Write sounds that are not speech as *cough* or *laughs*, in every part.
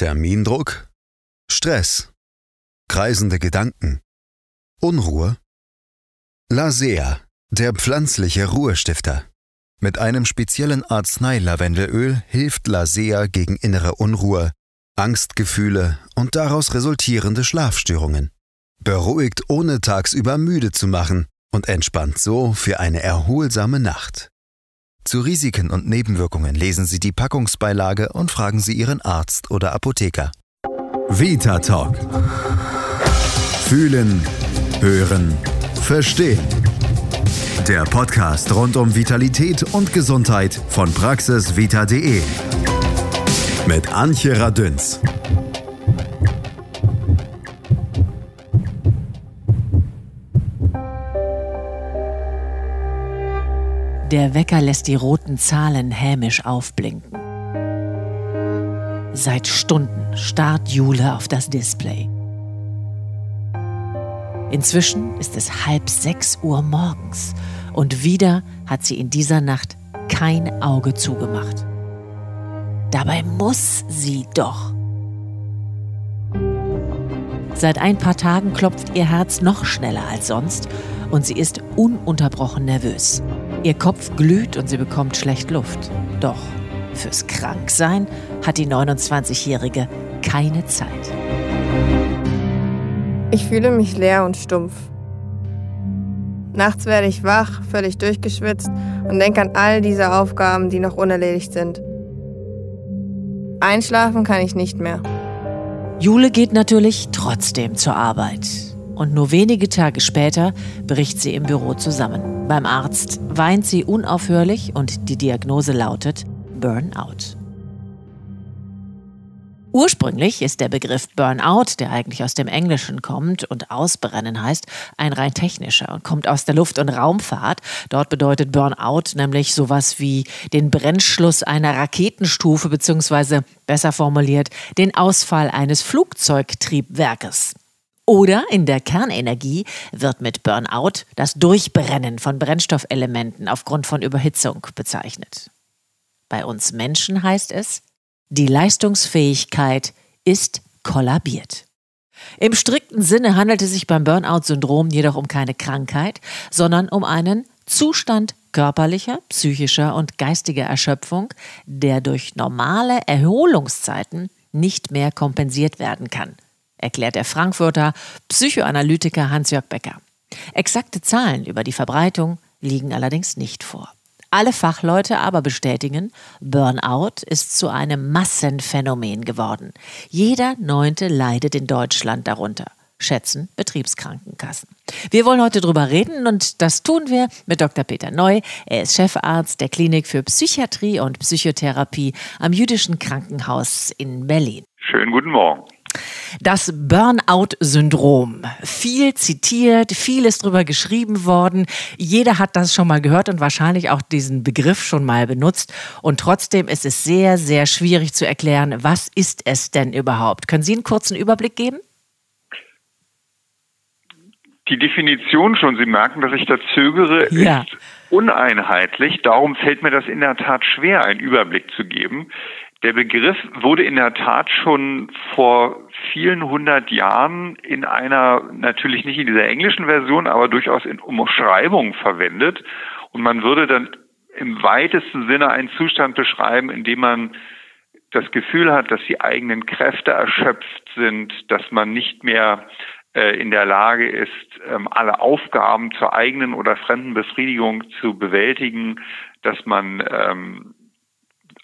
Termindruck, Stress, kreisende Gedanken, Unruhe. Lasea, der pflanzliche Ruhestifter. Mit einem speziellen Arznei-Lavendelöl hilft Lasea gegen innere Unruhe, Angstgefühle und daraus resultierende Schlafstörungen. Beruhigt ohne tagsüber müde zu machen und entspannt so für eine erholsame Nacht. Zu Risiken und Nebenwirkungen lesen Sie die Packungsbeilage und fragen Sie Ihren Arzt oder Apotheker. Vita Talk. Fühlen, hören, verstehen. Der Podcast rund um Vitalität und Gesundheit von praxisvita.de. Mit Antje Radünz. Der Wecker lässt die roten Zahlen hämisch aufblinken. Seit Stunden starrt Jule auf das Display. Inzwischen ist es halb sechs Uhr morgens und wieder hat sie in dieser Nacht kein Auge zugemacht. Dabei muss sie doch. Seit ein paar Tagen klopft ihr Herz noch schneller als sonst und sie ist ununterbrochen nervös. Ihr Kopf glüht und sie bekommt schlecht Luft. Doch fürs Kranksein hat die 29-Jährige keine Zeit. Ich fühle mich leer und stumpf. Nachts werde ich wach, völlig durchgeschwitzt und denke an all diese Aufgaben, die noch unerledigt sind. Einschlafen kann ich nicht mehr. Jule geht natürlich trotzdem zur Arbeit. Und nur wenige Tage später bricht sie im Büro zusammen. Beim Arzt weint sie unaufhörlich und die Diagnose lautet Burnout. Ursprünglich ist der Begriff Burnout, der eigentlich aus dem Englischen kommt und ausbrennen heißt, ein rein technischer und kommt aus der Luft- und Raumfahrt. Dort bedeutet Burnout nämlich sowas wie den Brennschluss einer Raketenstufe beziehungsweise besser formuliert den Ausfall eines Flugzeugtriebwerkes. Oder in der Kernenergie wird mit Burnout das Durchbrennen von Brennstoffelementen aufgrund von Überhitzung bezeichnet. Bei uns Menschen heißt es, die Leistungsfähigkeit ist kollabiert. Im strikten Sinne handelt es sich beim Burnout-Syndrom jedoch um keine Krankheit, sondern um einen Zustand körperlicher, psychischer und geistiger Erschöpfung, der durch normale Erholungszeiten nicht mehr kompensiert werden kann, erklärt der Frankfurter Psychoanalytiker Hans-Jörg Becker. Exakte Zahlen über die Verbreitung liegen allerdings nicht vor. Alle Fachleute aber bestätigen, Burnout ist zu einem Massenphänomen geworden. Jeder Neunte leidet in Deutschland darunter schätzen Betriebskrankenkassen. Wir wollen heute darüber reden und das tun wir mit Dr. Peter Neu. Er ist Chefarzt der Klinik für Psychiatrie und Psychotherapie am Jüdischen Krankenhaus in Berlin. Schönen guten Morgen. Das Burnout-Syndrom. Viel zitiert, vieles drüber geschrieben worden. Jeder hat das schon mal gehört und wahrscheinlich auch diesen Begriff schon mal benutzt. Und trotzdem ist es sehr, sehr schwierig zu erklären, was ist es denn überhaupt? Können Sie einen kurzen Überblick geben? Die Definition schon, Sie merken, dass ich da zögere, ja. ist uneinheitlich. Darum fällt mir das in der Tat schwer, einen Überblick zu geben. Der Begriff wurde in der Tat schon vor vielen hundert Jahren in einer, natürlich nicht in dieser englischen Version, aber durchaus in Umschreibung verwendet. Und man würde dann im weitesten Sinne einen Zustand beschreiben, in dem man das Gefühl hat, dass die eigenen Kräfte erschöpft sind, dass man nicht mehr äh, in der Lage ist, ähm, alle Aufgaben zur eigenen oder fremden Befriedigung zu bewältigen, dass man ähm,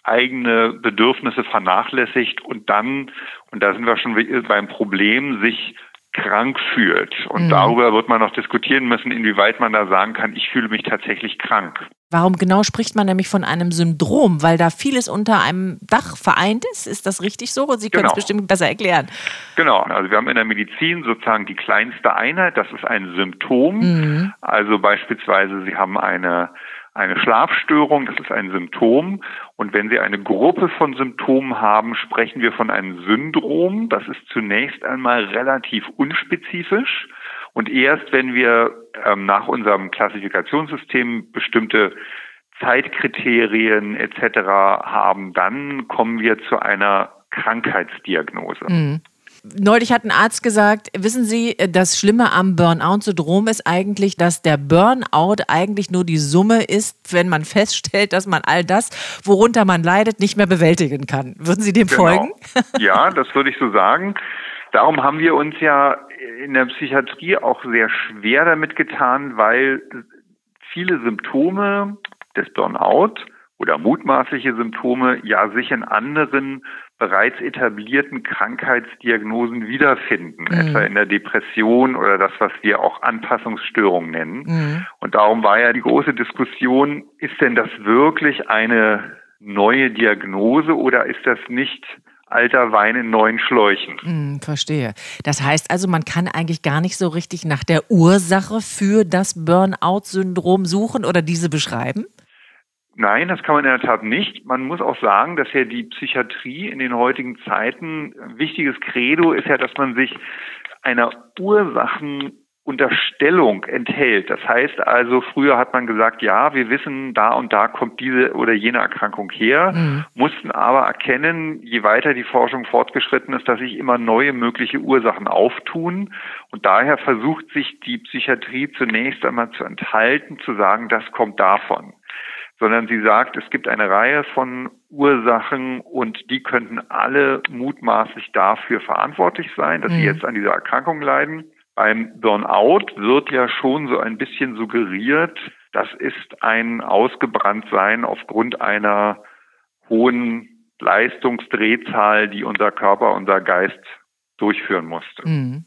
eigene Bedürfnisse vernachlässigt und dann, und da sind wir schon beim Problem, sich krank fühlt. Und mhm. darüber wird man noch diskutieren müssen, inwieweit man da sagen kann, ich fühle mich tatsächlich krank. Warum genau spricht man nämlich von einem Syndrom? Weil da vieles unter einem Dach vereint ist? Ist das richtig so? Sie können genau. es bestimmt besser erklären. Genau, also wir haben in der Medizin sozusagen die kleinste Einheit, das ist ein Symptom. Mhm. Also beispielsweise Sie haben eine eine Schlafstörung, das ist ein Symptom. Und wenn Sie eine Gruppe von Symptomen haben, sprechen wir von einem Syndrom. Das ist zunächst einmal relativ unspezifisch. Und erst wenn wir ähm, nach unserem Klassifikationssystem bestimmte Zeitkriterien etc. haben, dann kommen wir zu einer Krankheitsdiagnose. Mhm. Neulich hat ein Arzt gesagt, wissen Sie, das Schlimme am Burnout-Syndrom ist eigentlich, dass der Burnout eigentlich nur die Summe ist, wenn man feststellt, dass man all das, worunter man leidet, nicht mehr bewältigen kann. Würden Sie dem genau. folgen? Ja, das würde ich so sagen. Darum haben wir uns ja in der Psychiatrie auch sehr schwer damit getan, weil viele Symptome des Burnout oder mutmaßliche Symptome ja sich in anderen bereits etablierten Krankheitsdiagnosen wiederfinden, mhm. etwa in der Depression oder das, was wir auch Anpassungsstörung nennen. Mhm. Und darum war ja die große Diskussion, ist denn das wirklich eine neue Diagnose oder ist das nicht alter Wein in neuen Schläuchen. Mm, verstehe. Das heißt also, man kann eigentlich gar nicht so richtig nach der Ursache für das Burnout-Syndrom suchen oder diese beschreiben? Nein, das kann man in der Tat nicht. Man muss auch sagen, dass ja die Psychiatrie in den heutigen Zeiten ein wichtiges Credo ist ja, dass man sich einer Ursachenunterstellung enthält. Das heißt also, früher hat man gesagt, ja, wir wissen, da und da kommt diese oder jene Erkrankung her, mhm. mussten aber erkennen, je weiter die Forschung fortgeschritten ist, dass sich immer neue mögliche Ursachen auftun. Und daher versucht sich die Psychiatrie zunächst einmal zu enthalten, zu sagen, das kommt davon sondern sie sagt, es gibt eine Reihe von Ursachen und die könnten alle mutmaßlich dafür verantwortlich sein, dass mhm. sie jetzt an dieser Erkrankung leiden. Beim Burnout wird ja schon so ein bisschen suggeriert, das ist ein Ausgebranntsein aufgrund einer hohen Leistungsdrehzahl, die unser Körper, unser Geist durchführen musste. Mhm.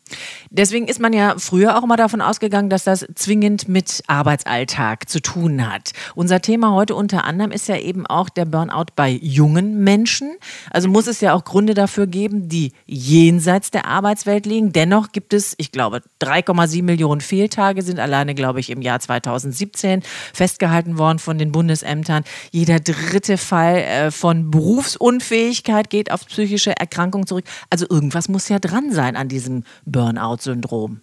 Deswegen ist man ja früher auch mal davon ausgegangen, dass das zwingend mit Arbeitsalltag zu tun hat. Unser Thema heute unter anderem ist ja eben auch der Burnout bei jungen Menschen. Also muss es ja auch Gründe dafür geben, die jenseits der Arbeitswelt liegen. Dennoch gibt es, ich glaube, 3,7 Millionen Fehltage sind alleine, glaube ich, im Jahr 2017 festgehalten worden von den Bundesämtern. Jeder dritte Fall äh, von Berufsunfähigkeit geht auf psychische Erkrankungen zurück. Also irgendwas muss ja dran sein an diesem Burnout-Syndrom.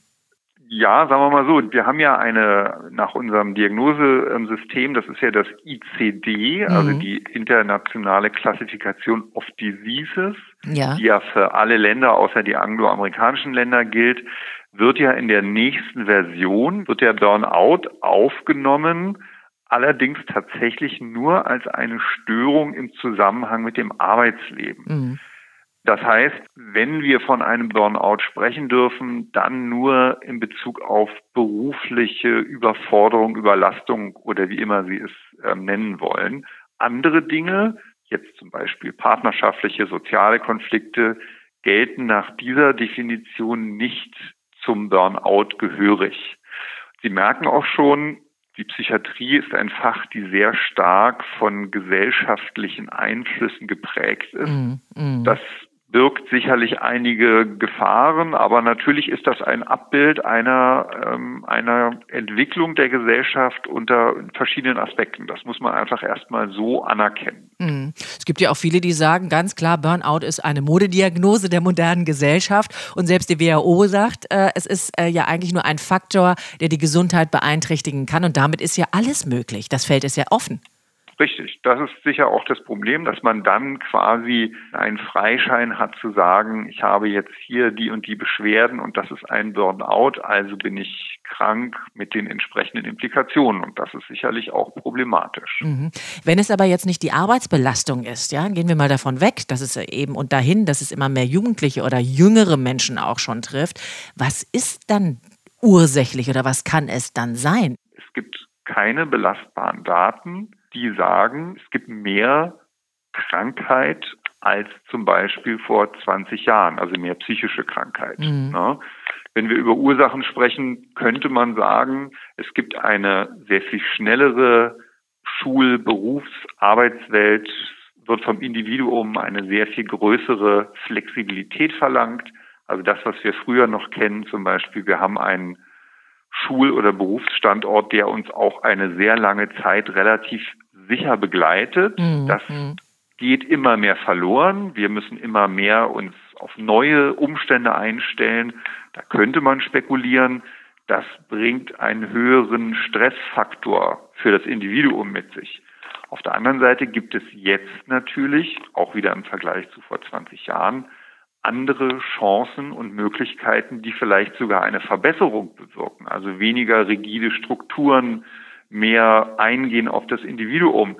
Ja, sagen wir mal so, wir haben ja eine, nach unserem Diagnosesystem, das ist ja das ICD, mhm. also die internationale Klassifikation of Diseases, ja. die ja für alle Länder außer die angloamerikanischen Länder gilt, wird ja in der nächsten Version, wird der Burnout aufgenommen, allerdings tatsächlich nur als eine Störung im Zusammenhang mit dem Arbeitsleben. Mhm. Das heißt, wenn wir von einem Burnout sprechen dürfen, dann nur in Bezug auf berufliche Überforderung, Überlastung oder wie immer Sie es äh, nennen wollen. Andere Dinge, jetzt zum Beispiel partnerschaftliche, soziale Konflikte, gelten nach dieser Definition nicht zum Burnout gehörig. Sie merken auch schon, die Psychiatrie ist ein Fach, die sehr stark von gesellschaftlichen Einflüssen geprägt ist. Mm, mm. Das birgt sicherlich einige Gefahren, aber natürlich ist das ein Abbild einer, ähm, einer Entwicklung der Gesellschaft unter verschiedenen Aspekten. Das muss man einfach erstmal so anerkennen. Mhm. Es gibt ja auch viele, die sagen, ganz klar, Burnout ist eine Modediagnose der modernen Gesellschaft. Und selbst die WHO sagt, äh, es ist äh, ja eigentlich nur ein Faktor, der die Gesundheit beeinträchtigen kann. Und damit ist ja alles möglich. Das Feld ist ja offen. Richtig, das ist sicher auch das Problem, dass man dann quasi einen Freischein hat zu sagen, ich habe jetzt hier die und die Beschwerden und das ist ein Burnout, also bin ich krank mit den entsprechenden Implikationen und das ist sicherlich auch problematisch. Mhm. Wenn es aber jetzt nicht die Arbeitsbelastung ist, ja, gehen wir mal davon weg, dass es eben und dahin, dass es immer mehr Jugendliche oder jüngere Menschen auch schon trifft. Was ist dann ursächlich oder was kann es dann sein? Es gibt keine belastbaren Daten die sagen, es gibt mehr Krankheit als zum Beispiel vor 20 Jahren, also mehr psychische Krankheit. Mhm. Ne? Wenn wir über Ursachen sprechen, könnte man sagen, es gibt eine sehr viel schnellere Schul-, Berufs-, Arbeitswelt, wird vom Individuum eine sehr viel größere Flexibilität verlangt. Also das, was wir früher noch kennen, zum Beispiel, wir haben einen Schul- oder Berufsstandort, der uns auch eine sehr lange Zeit relativ sicher begleitet. Mhm. Das mhm. geht immer mehr verloren. Wir müssen immer mehr uns auf neue Umstände einstellen. Da könnte man spekulieren. Das bringt einen höheren Stressfaktor für das Individuum mit sich. Auf der anderen Seite gibt es jetzt natürlich, auch wieder im Vergleich zu vor 20 Jahren, andere Chancen und Möglichkeiten, die vielleicht sogar eine Verbesserung bewirken. Also weniger rigide Strukturen, mehr eingehen auf das Individuum.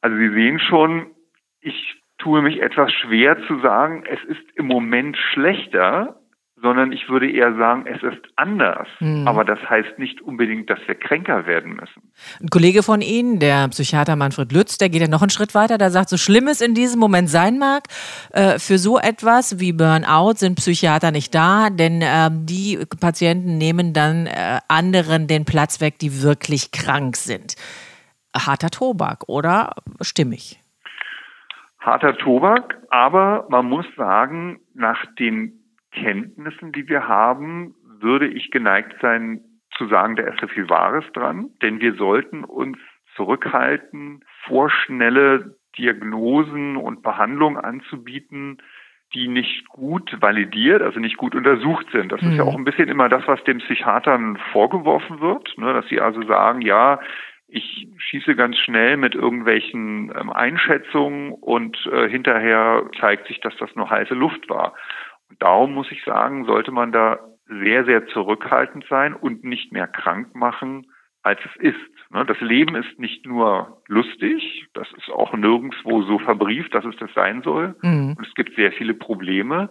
Also Sie sehen schon, ich tue mich etwas schwer zu sagen, es ist im Moment schlechter, sondern ich würde eher sagen, es ist anders. Hm. Aber das heißt nicht unbedingt, dass wir kränker werden müssen. Ein Kollege von Ihnen, der Psychiater Manfred Lütz, der geht ja noch einen Schritt weiter, der sagt, so schlimm es in diesem Moment sein mag, äh, für so etwas wie Burnout sind Psychiater nicht da, denn äh, die Patienten nehmen dann äh, anderen den Platz weg, die wirklich krank sind. Harter Tobak, oder stimmig? Harter Tobak, aber man muss sagen, nach den Kenntnissen, die wir haben, würde ich geneigt sein zu sagen, da ist ja viel Wahres dran, denn wir sollten uns zurückhalten, vorschnelle Diagnosen und Behandlungen anzubieten, die nicht gut validiert, also nicht gut untersucht sind. Das mhm. ist ja mhm. auch ein bisschen immer das, was den Psychiatern vorgeworfen wird, ne, dass sie also sagen, ja, ich schieße ganz schnell mit irgendwelchen ähm, Einschätzungen und äh, hinterher zeigt sich, dass das nur heiße Luft war. Darum muss ich sagen, sollte man da sehr, sehr zurückhaltend sein und nicht mehr krank machen, als es ist. Ne, das Leben ist nicht nur lustig, das ist auch nirgendwo so verbrieft, dass es das sein soll. Mhm. Und es gibt sehr viele Probleme.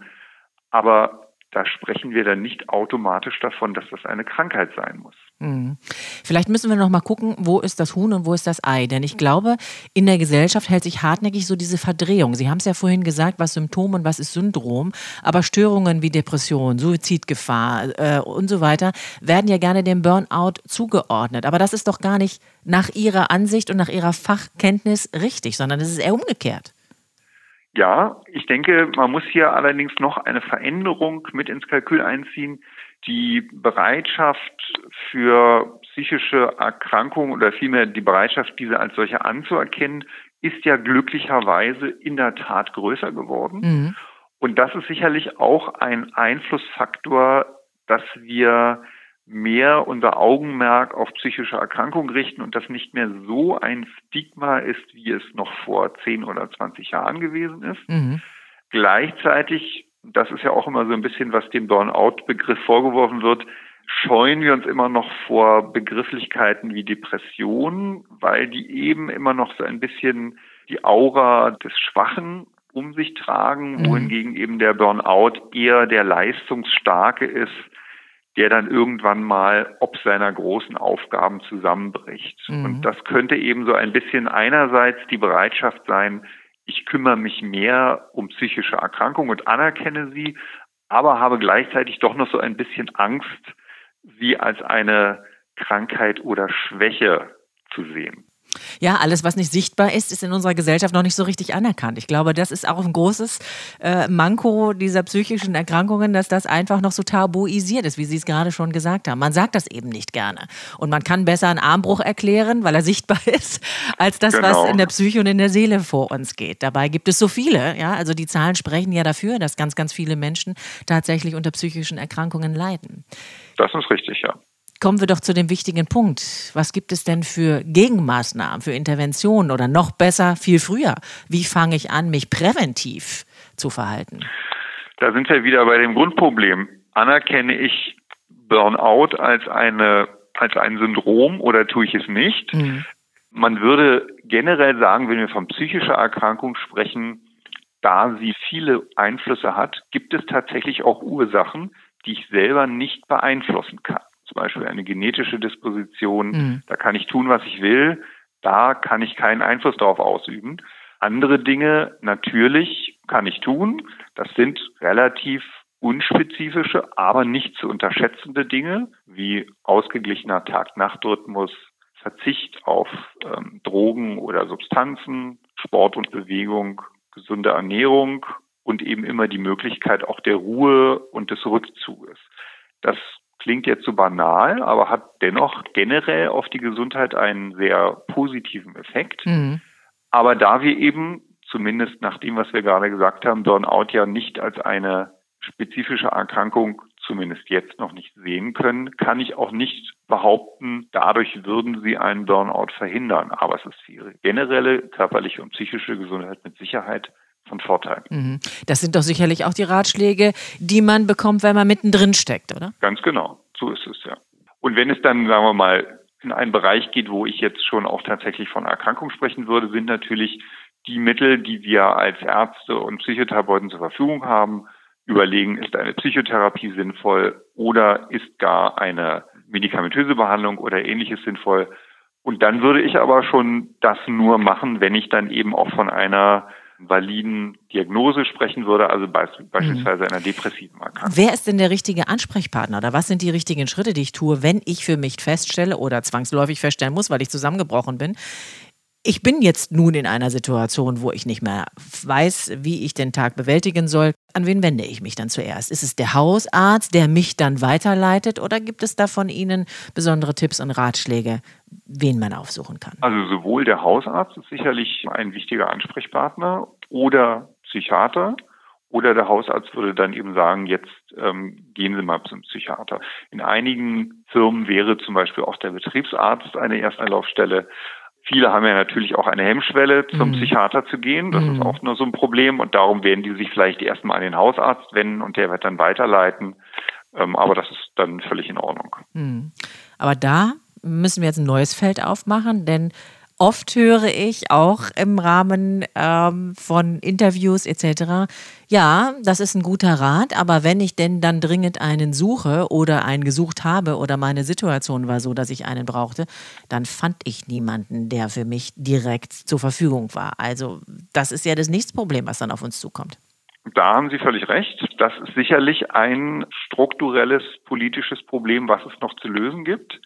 Aber da sprechen wir dann nicht automatisch davon, dass das eine Krankheit sein muss. Mhm. Vielleicht müssen wir noch mal gucken, wo ist das Huhn und wo ist das Ei? Denn ich glaube, in der Gesellschaft hält sich hartnäckig so diese Verdrehung. Sie haben es ja vorhin gesagt, was Symptom und was ist Syndrom. Aber Störungen wie Depression, Suizidgefahr äh, und so weiter werden ja gerne dem Burnout zugeordnet. Aber das ist doch gar nicht nach Ihrer Ansicht und nach Ihrer Fachkenntnis richtig, sondern es ist eher umgekehrt. Ja, ich denke, man muss hier allerdings noch eine Veränderung mit ins Kalkül einziehen. Die Bereitschaft für psychische Erkrankungen oder vielmehr die Bereitschaft, diese als solche anzuerkennen, ist ja glücklicherweise in der Tat größer geworden. Mhm. Und das ist sicherlich auch ein Einflussfaktor, dass wir mehr unser Augenmerk auf psychische Erkrankungen richten und das nicht mehr so ein Stigma ist, wie es noch vor 10 oder 20 Jahren gewesen ist. Mhm. Gleichzeitig, das ist ja auch immer so ein bisschen, was dem Burnout-Begriff vorgeworfen wird, scheuen wir uns immer noch vor Begrifflichkeiten wie Depression, weil die eben immer noch so ein bisschen die Aura des Schwachen um sich tragen, mhm. wohingegen eben der Burnout eher der Leistungsstarke ist, der dann irgendwann mal ob seiner großen Aufgaben zusammenbricht. Mhm. Und das könnte eben so ein bisschen einerseits die Bereitschaft sein, ich kümmere mich mehr um psychische Erkrankungen und anerkenne sie, aber habe gleichzeitig doch noch so ein bisschen Angst, sie als eine Krankheit oder Schwäche zu sehen. Ja, alles, was nicht sichtbar ist, ist in unserer Gesellschaft noch nicht so richtig anerkannt. Ich glaube, das ist auch ein großes äh, Manko dieser psychischen Erkrankungen, dass das einfach noch so tabuisiert ist, wie Sie es gerade schon gesagt haben. Man sagt das eben nicht gerne. Und man kann besser einen Armbruch erklären, weil er sichtbar *laughs* ist, als das, genau. was in der Psyche und in der Seele vor uns geht. Dabei gibt es so viele. Ja, also die Zahlen sprechen ja dafür, dass ganz, ganz viele Menschen tatsächlich unter psychischen Erkrankungen leiden. Das ist richtig, ja. Kommen wir doch zu dem wichtigen Punkt. Was gibt es denn für Gegenmaßnahmen, für Interventionen oder noch besser, viel früher? Wie fange ich an, mich präventiv zu verhalten? Da sind wir wieder bei dem Grundproblem. Anerkenne ich Burnout als eine als ein Syndrom oder tue ich es nicht? Mhm. Man würde generell sagen, wenn wir von psychischer Erkrankung sprechen, da sie viele Einflüsse hat, gibt es tatsächlich auch Ursachen, die ich selber nicht beeinflussen kann zum Beispiel eine genetische Disposition. Mhm. Da kann ich tun, was ich will. Da kann ich keinen Einfluss darauf ausüben. Andere Dinge natürlich kann ich tun. Das sind relativ unspezifische, aber nicht zu unterschätzende Dinge wie ausgeglichener Tag-Nacht-Rhythmus, Verzicht auf ähm, Drogen oder Substanzen, Sport und Bewegung, gesunde Ernährung und eben immer die Möglichkeit auch der Ruhe und des Rückzuges. Das klingt jetzt so banal, aber hat dennoch generell auf die Gesundheit einen sehr positiven Effekt. Mhm. Aber da wir eben, zumindest nach dem, was wir gerade gesagt haben, Burnout ja nicht als eine spezifische Erkrankung zumindest jetzt noch nicht sehen können, kann ich auch nicht behaupten, dadurch würden sie einen Burnout verhindern. Aber es ist ihre generelle körperliche und psychische Gesundheit mit Sicherheit von Vorteil. Mhm. Das sind doch sicherlich auch die Ratschläge, die man bekommt, wenn man mittendrin steckt, oder? Ganz genau, so ist es ja. Und wenn es dann, sagen wir mal, in einen Bereich geht, wo ich jetzt schon auch tatsächlich von Erkrankung sprechen würde, sind natürlich die Mittel, die wir als Ärzte und Psychotherapeuten zur Verfügung haben, überlegen, ist eine Psychotherapie sinnvoll oder ist gar eine medikamentöse Behandlung oder ähnliches sinnvoll. Und dann würde ich aber schon das nur machen, wenn ich dann eben auch von einer validen Diagnose sprechen würde, also beispielsweise einer depressiven Erkrankung. Wer ist denn der richtige Ansprechpartner? Oder was sind die richtigen Schritte, die ich tue, wenn ich für mich feststelle oder zwangsläufig feststellen muss, weil ich zusammengebrochen bin, ich bin jetzt nun in einer Situation, wo ich nicht mehr weiß, wie ich den Tag bewältigen soll. An wen wende ich mich dann zuerst? Ist es der Hausarzt, der mich dann weiterleitet oder gibt es da von Ihnen besondere Tipps und Ratschläge, wen man aufsuchen kann? Also sowohl der Hausarzt ist sicherlich ein wichtiger Ansprechpartner oder Psychiater. Oder der Hausarzt würde dann eben sagen, jetzt ähm, gehen Sie mal zum Psychiater. In einigen Firmen wäre zum Beispiel auch der Betriebsarzt eine erste Anlaufstelle. Viele haben ja natürlich auch eine Hemmschwelle, zum mhm. Psychiater zu gehen. Das mhm. ist auch nur so ein Problem. Und darum werden die sich vielleicht erstmal an den Hausarzt wenden und der wird dann weiterleiten. Ähm, aber das ist dann völlig in Ordnung. Mhm. Aber da müssen wir jetzt ein neues Feld aufmachen, denn Oft höre ich auch im Rahmen ähm, von Interviews etc., ja, das ist ein guter Rat, aber wenn ich denn dann dringend einen suche oder einen gesucht habe oder meine Situation war so, dass ich einen brauchte, dann fand ich niemanden, der für mich direkt zur Verfügung war. Also das ist ja das nächste Problem, was dann auf uns zukommt. Da haben Sie völlig recht. Das ist sicherlich ein strukturelles politisches Problem, was es noch zu lösen gibt.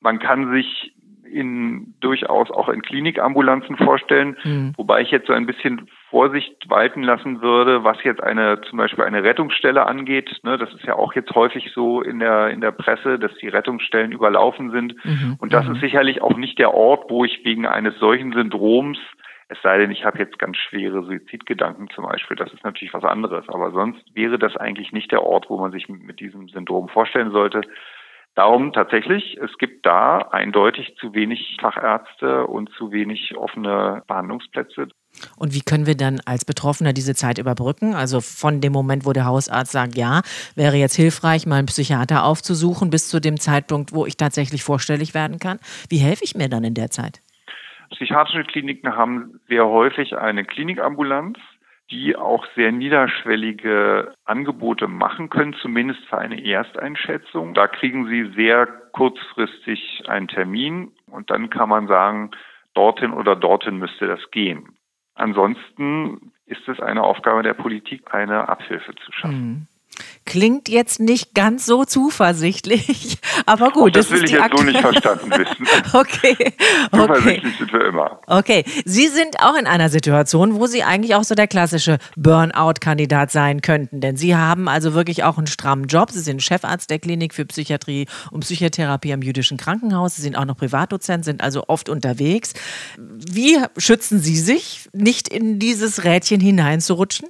Man kann sich in durchaus auch in Klinikambulanzen vorstellen, mhm. wobei ich jetzt so ein bisschen Vorsicht walten lassen würde, was jetzt eine zum Beispiel eine Rettungsstelle angeht. Ne, das ist ja auch jetzt häufig so in der in der Presse, dass die Rettungsstellen überlaufen sind. Mhm. Und das mhm. ist sicherlich auch nicht der Ort, wo ich wegen eines solchen Syndroms es sei denn, ich habe jetzt ganz schwere Suizidgedanken zum Beispiel. Das ist natürlich was anderes. Aber sonst wäre das eigentlich nicht der Ort, wo man sich mit diesem Syndrom vorstellen sollte. Darum tatsächlich, es gibt da eindeutig zu wenig Fachärzte und zu wenig offene Behandlungsplätze. Und wie können wir dann als Betroffener diese Zeit überbrücken? Also von dem Moment, wo der Hausarzt sagt, ja, wäre jetzt hilfreich, mal einen Psychiater aufzusuchen, bis zu dem Zeitpunkt, wo ich tatsächlich vorstellig werden kann. Wie helfe ich mir dann in der Zeit? Psychiatrische Kliniken haben sehr häufig eine Klinikambulanz die auch sehr niederschwellige Angebote machen können, zumindest für eine Ersteinschätzung. Da kriegen Sie sehr kurzfristig einen Termin und dann kann man sagen, dorthin oder dorthin müsste das gehen. Ansonsten ist es eine Aufgabe der Politik, eine Abhilfe zu schaffen. Mhm. Klingt jetzt nicht ganz so zuversichtlich, *laughs* aber gut. das, das will ich jetzt so nicht verstanden wissen. *laughs* okay. Zuversichtlich okay. sind wir immer. Okay. Sie sind auch in einer Situation, wo Sie eigentlich auch so der klassische Burnout-Kandidat sein könnten. Denn Sie haben also wirklich auch einen strammen Job. Sie sind Chefarzt der Klinik für Psychiatrie und Psychotherapie am Jüdischen Krankenhaus. Sie sind auch noch Privatdozent, sind also oft unterwegs. Wie schützen Sie sich, nicht in dieses Rädchen hineinzurutschen?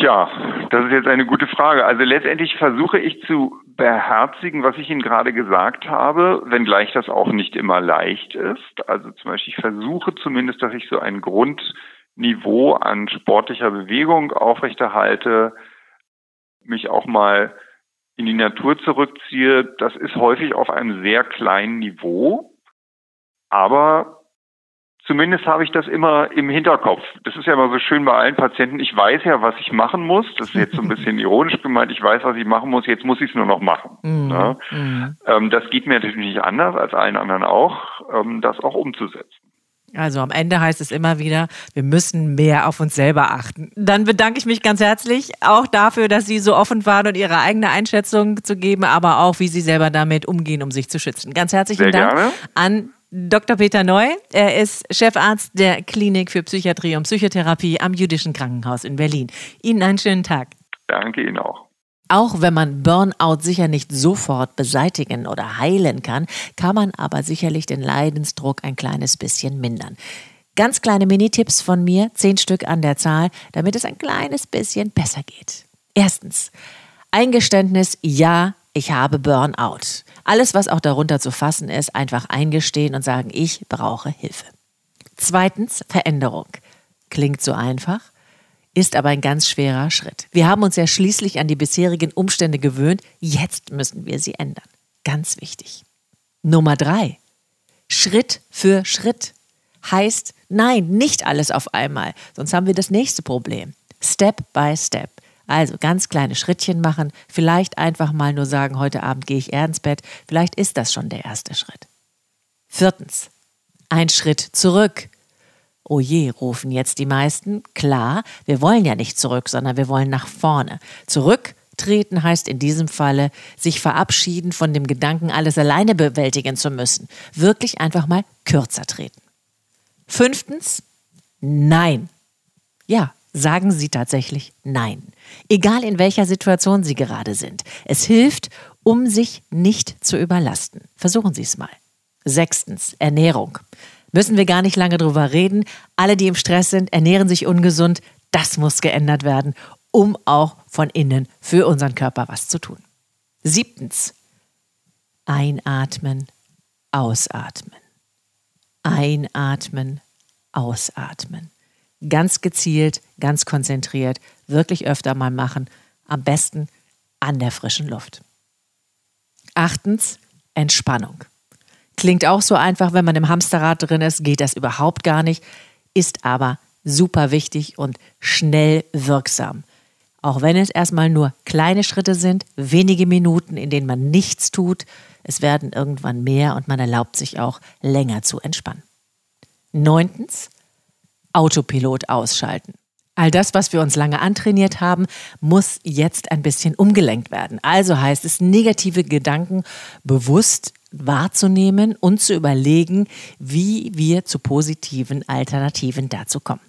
Tja, das ist jetzt eine gute Frage. Also letztendlich versuche ich zu beherzigen, was ich Ihnen gerade gesagt habe, wenngleich das auch nicht immer leicht ist. Also zum Beispiel, ich versuche zumindest, dass ich so ein Grundniveau an sportlicher Bewegung aufrechterhalte, mich auch mal in die Natur zurückziehe. Das ist häufig auf einem sehr kleinen Niveau, aber Zumindest habe ich das immer im Hinterkopf. Das ist ja immer so schön bei allen Patienten. Ich weiß ja, was ich machen muss. Das ist jetzt so ein *laughs* bisschen ironisch gemeint. Ich weiß, was ich machen muss. Jetzt muss ich es nur noch machen. Mhm. Ja? Mhm. Ähm, das geht mir natürlich nicht anders als allen anderen auch, ähm, das auch umzusetzen. Also am Ende heißt es immer wieder, wir müssen mehr auf uns selber achten. Dann bedanke ich mich ganz herzlich auch dafür, dass Sie so offen waren und Ihre eigene Einschätzung zu geben, aber auch, wie Sie selber damit umgehen, um sich zu schützen. Ganz herzlichen Sehr Dank gerne. an Dr. Peter Neu. Er ist Chefarzt der Klinik für Psychiatrie und Psychotherapie am Jüdischen Krankenhaus in Berlin. Ihnen einen schönen Tag. Danke Ihnen auch. Auch wenn man Burnout sicher nicht sofort beseitigen oder heilen kann, kann man aber sicherlich den Leidensdruck ein kleines bisschen mindern. Ganz kleine Minitipps von mir, zehn Stück an der Zahl, damit es ein kleines bisschen besser geht. Erstens, Eingeständnis, ja, ich habe Burnout. Alles, was auch darunter zu fassen ist, einfach eingestehen und sagen, ich brauche Hilfe. Zweitens, Veränderung. Klingt so einfach, ist aber ein ganz schwerer Schritt. Wir haben uns ja schließlich an die bisherigen Umstände gewöhnt, jetzt müssen wir sie ändern. Ganz wichtig. Nummer drei, Schritt für Schritt. Heißt, nein, nicht alles auf einmal, sonst haben wir das nächste Problem. Step by Step. Also ganz kleine Schrittchen machen, vielleicht einfach mal nur sagen, heute Abend gehe ich eher ins Bett, vielleicht ist das schon der erste Schritt. Viertens, ein Schritt zurück. Oh je, rufen jetzt die meisten. Klar, wir wollen ja nicht zurück, sondern wir wollen nach vorne. Zurücktreten heißt in diesem Falle, sich verabschieden von dem Gedanken, alles alleine bewältigen zu müssen. Wirklich einfach mal kürzer treten. Fünftens, nein. Ja, sagen Sie tatsächlich Nein. Egal in welcher Situation Sie gerade sind. Es hilft, um sich nicht zu überlasten. Versuchen Sie es mal. Sechstens, Ernährung. Müssen wir gar nicht lange drüber reden. Alle, die im Stress sind, ernähren sich ungesund. Das muss geändert werden, um auch von innen für unseren Körper was zu tun. Siebtens, einatmen, ausatmen. Einatmen, ausatmen ganz gezielt, ganz konzentriert, wirklich öfter mal machen. Am besten an der frischen Luft. Achtens, Entspannung. Klingt auch so einfach, wenn man im Hamsterrad drin ist, geht das überhaupt gar nicht, ist aber super wichtig und schnell wirksam. Auch wenn es erstmal nur kleine Schritte sind, wenige Minuten, in denen man nichts tut, es werden irgendwann mehr und man erlaubt sich auch länger zu entspannen. Neuntens, Autopilot ausschalten. All das, was wir uns lange antrainiert haben, muss jetzt ein bisschen umgelenkt werden. Also heißt es, negative Gedanken bewusst wahrzunehmen und zu überlegen, wie wir zu positiven Alternativen dazu kommen.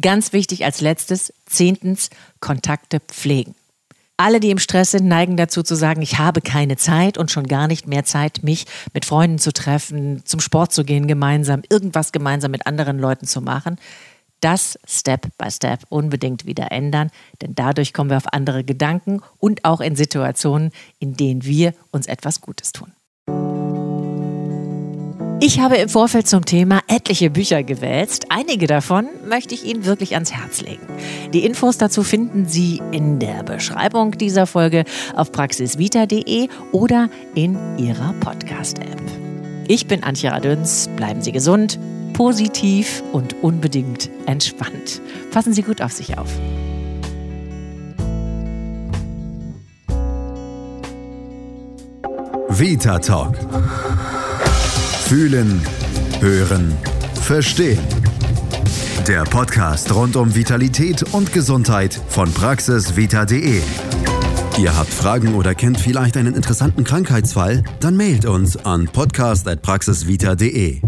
Ganz wichtig als letztes, zehntens, Kontakte pflegen. Alle, die im Stress sind, neigen dazu zu sagen, ich habe keine Zeit und schon gar nicht mehr Zeit, mich mit Freunden zu treffen, zum Sport zu gehen gemeinsam, irgendwas gemeinsam mit anderen Leuten zu machen. Das Step by Step unbedingt wieder ändern, denn dadurch kommen wir auf andere Gedanken und auch in Situationen, in denen wir uns etwas Gutes tun. Ich habe im Vorfeld zum Thema etliche Bücher gewälzt. Einige davon möchte ich Ihnen wirklich ans Herz legen. Die Infos dazu finden Sie in der Beschreibung dieser Folge auf praxisvita.de oder in Ihrer Podcast-App. Ich bin Antje Radüns. Bleiben Sie gesund, positiv und unbedingt entspannt. Passen Sie gut auf sich auf. Vita Talk. Fühlen, hören, verstehen. Der Podcast rund um Vitalität und Gesundheit von praxisvita.de. Ihr habt Fragen oder kennt vielleicht einen interessanten Krankheitsfall? Dann mailt uns an podcast.praxisvita.de.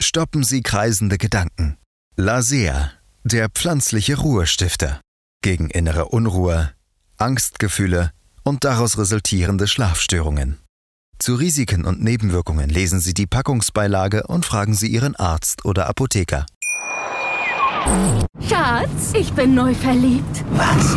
Stoppen Sie kreisende Gedanken. Lasea, der pflanzliche Ruhestifter. Gegen innere Unruhe, Angstgefühle und daraus resultierende Schlafstörungen. Zu Risiken und Nebenwirkungen lesen Sie die Packungsbeilage und fragen Sie Ihren Arzt oder Apotheker. Schatz, ich bin neu verliebt. Was?